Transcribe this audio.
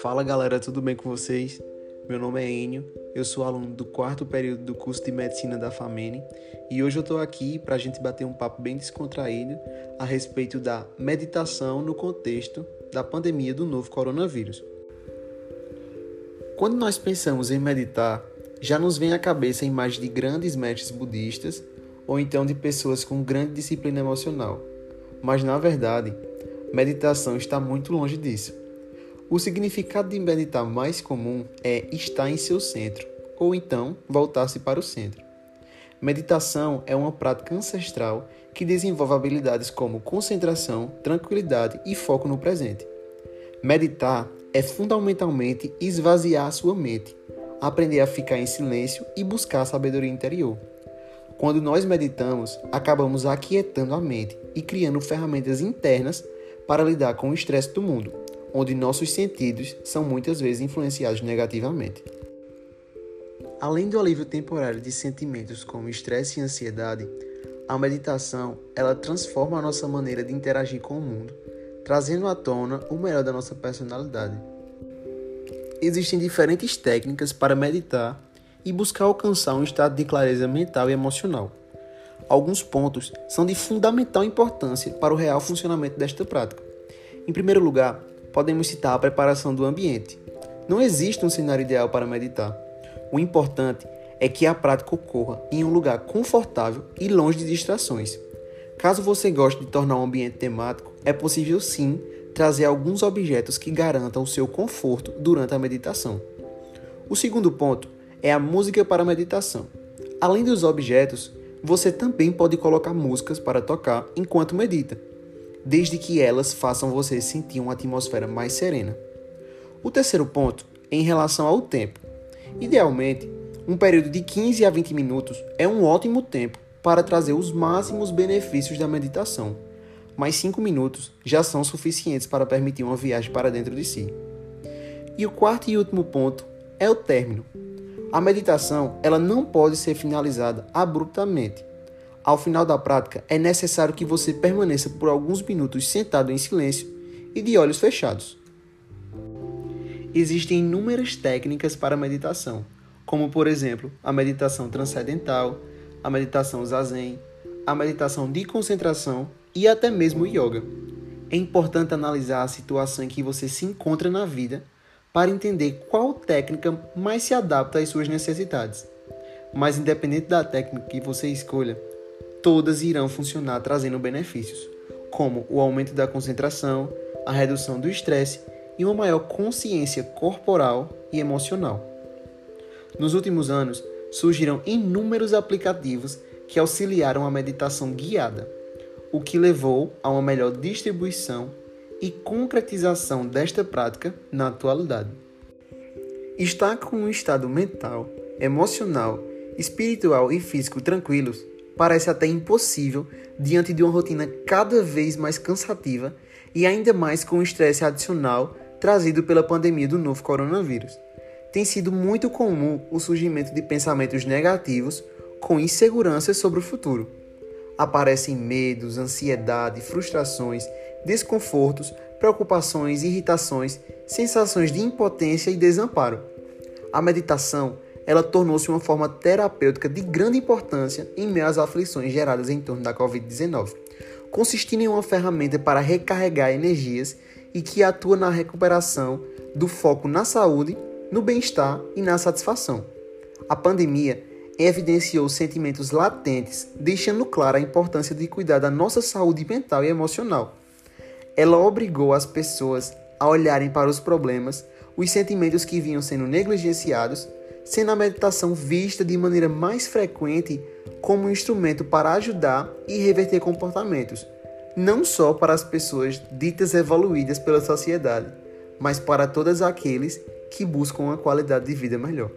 Fala galera, tudo bem com vocês? Meu nome é Enio, eu sou aluno do quarto período do curso de Medicina da FAMENE e hoje eu estou aqui para a gente bater um papo bem descontraído a respeito da meditação no contexto da pandemia do novo coronavírus. Quando nós pensamos em meditar, já nos vem à cabeça a imagem de grandes mestres budistas ou então de pessoas com grande disciplina emocional. Mas na verdade, meditação está muito longe disso. O significado de meditar mais comum é estar em seu centro, ou então voltar-se para o centro. Meditação é uma prática ancestral que desenvolve habilidades como concentração, tranquilidade e foco no presente. Meditar é fundamentalmente esvaziar sua mente, aprender a ficar em silêncio e buscar sabedoria interior. Quando nós meditamos, acabamos aquietando a mente e criando ferramentas internas para lidar com o estresse do mundo onde nossos sentidos são muitas vezes influenciados negativamente. Além do alívio temporário de sentimentos como estresse e ansiedade, a meditação ela transforma a nossa maneira de interagir com o mundo, trazendo à tona o melhor da nossa personalidade. Existem diferentes técnicas para meditar e buscar alcançar um estado de clareza mental e emocional. Alguns pontos são de fundamental importância para o real funcionamento desta prática. Em primeiro lugar, podemos citar a preparação do ambiente. Não existe um cenário ideal para meditar. O importante é que a prática ocorra em um lugar confortável e longe de distrações. Caso você goste de tornar um ambiente temático, é possível sim trazer alguns objetos que garantam o seu conforto durante a meditação. O segundo ponto é a música para meditação. Além dos objetos, você também pode colocar músicas para tocar enquanto medita desde que elas façam você sentir uma atmosfera mais serena. O terceiro ponto é em relação ao tempo. Idealmente, um período de 15 a 20 minutos é um ótimo tempo para trazer os máximos benefícios da meditação, mas 5 minutos já são suficientes para permitir uma viagem para dentro de si. E o quarto e último ponto é o término. A meditação ela não pode ser finalizada abruptamente, ao final da prática, é necessário que você permaneça por alguns minutos sentado em silêncio e de olhos fechados. Existem inúmeras técnicas para meditação, como por exemplo a meditação transcendental, a meditação zazen, a meditação de concentração e até mesmo o yoga. É importante analisar a situação em que você se encontra na vida para entender qual técnica mais se adapta às suas necessidades. Mas independente da técnica que você escolha, todas irão funcionar trazendo benefícios, como o aumento da concentração, a redução do estresse e uma maior consciência corporal e emocional. Nos últimos anos, surgiram inúmeros aplicativos que auxiliaram a meditação guiada, o que levou a uma melhor distribuição e concretização desta prática na atualidade. Estar com um estado mental, emocional, espiritual e físico tranquilos parece até impossível diante de uma rotina cada vez mais cansativa e ainda mais com o estresse adicional trazido pela pandemia do novo coronavírus. Tem sido muito comum o surgimento de pensamentos negativos com inseguranças sobre o futuro. Aparecem medos, ansiedade, frustrações, desconfortos, preocupações, irritações, sensações de impotência e desamparo. A meditação ela tornou-se uma forma terapêutica de grande importância em meio às aflições geradas em torno da Covid-19, consistindo em uma ferramenta para recarregar energias e que atua na recuperação do foco na saúde, no bem-estar e na satisfação. A pandemia evidenciou sentimentos latentes, deixando clara a importância de cuidar da nossa saúde mental e emocional. Ela obrigou as pessoas a olharem para os problemas, os sentimentos que vinham sendo negligenciados sendo a meditação vista de maneira mais frequente como um instrumento para ajudar e reverter comportamentos, não só para as pessoas ditas evoluídas pela sociedade, mas para todos aqueles que buscam uma qualidade de vida melhor.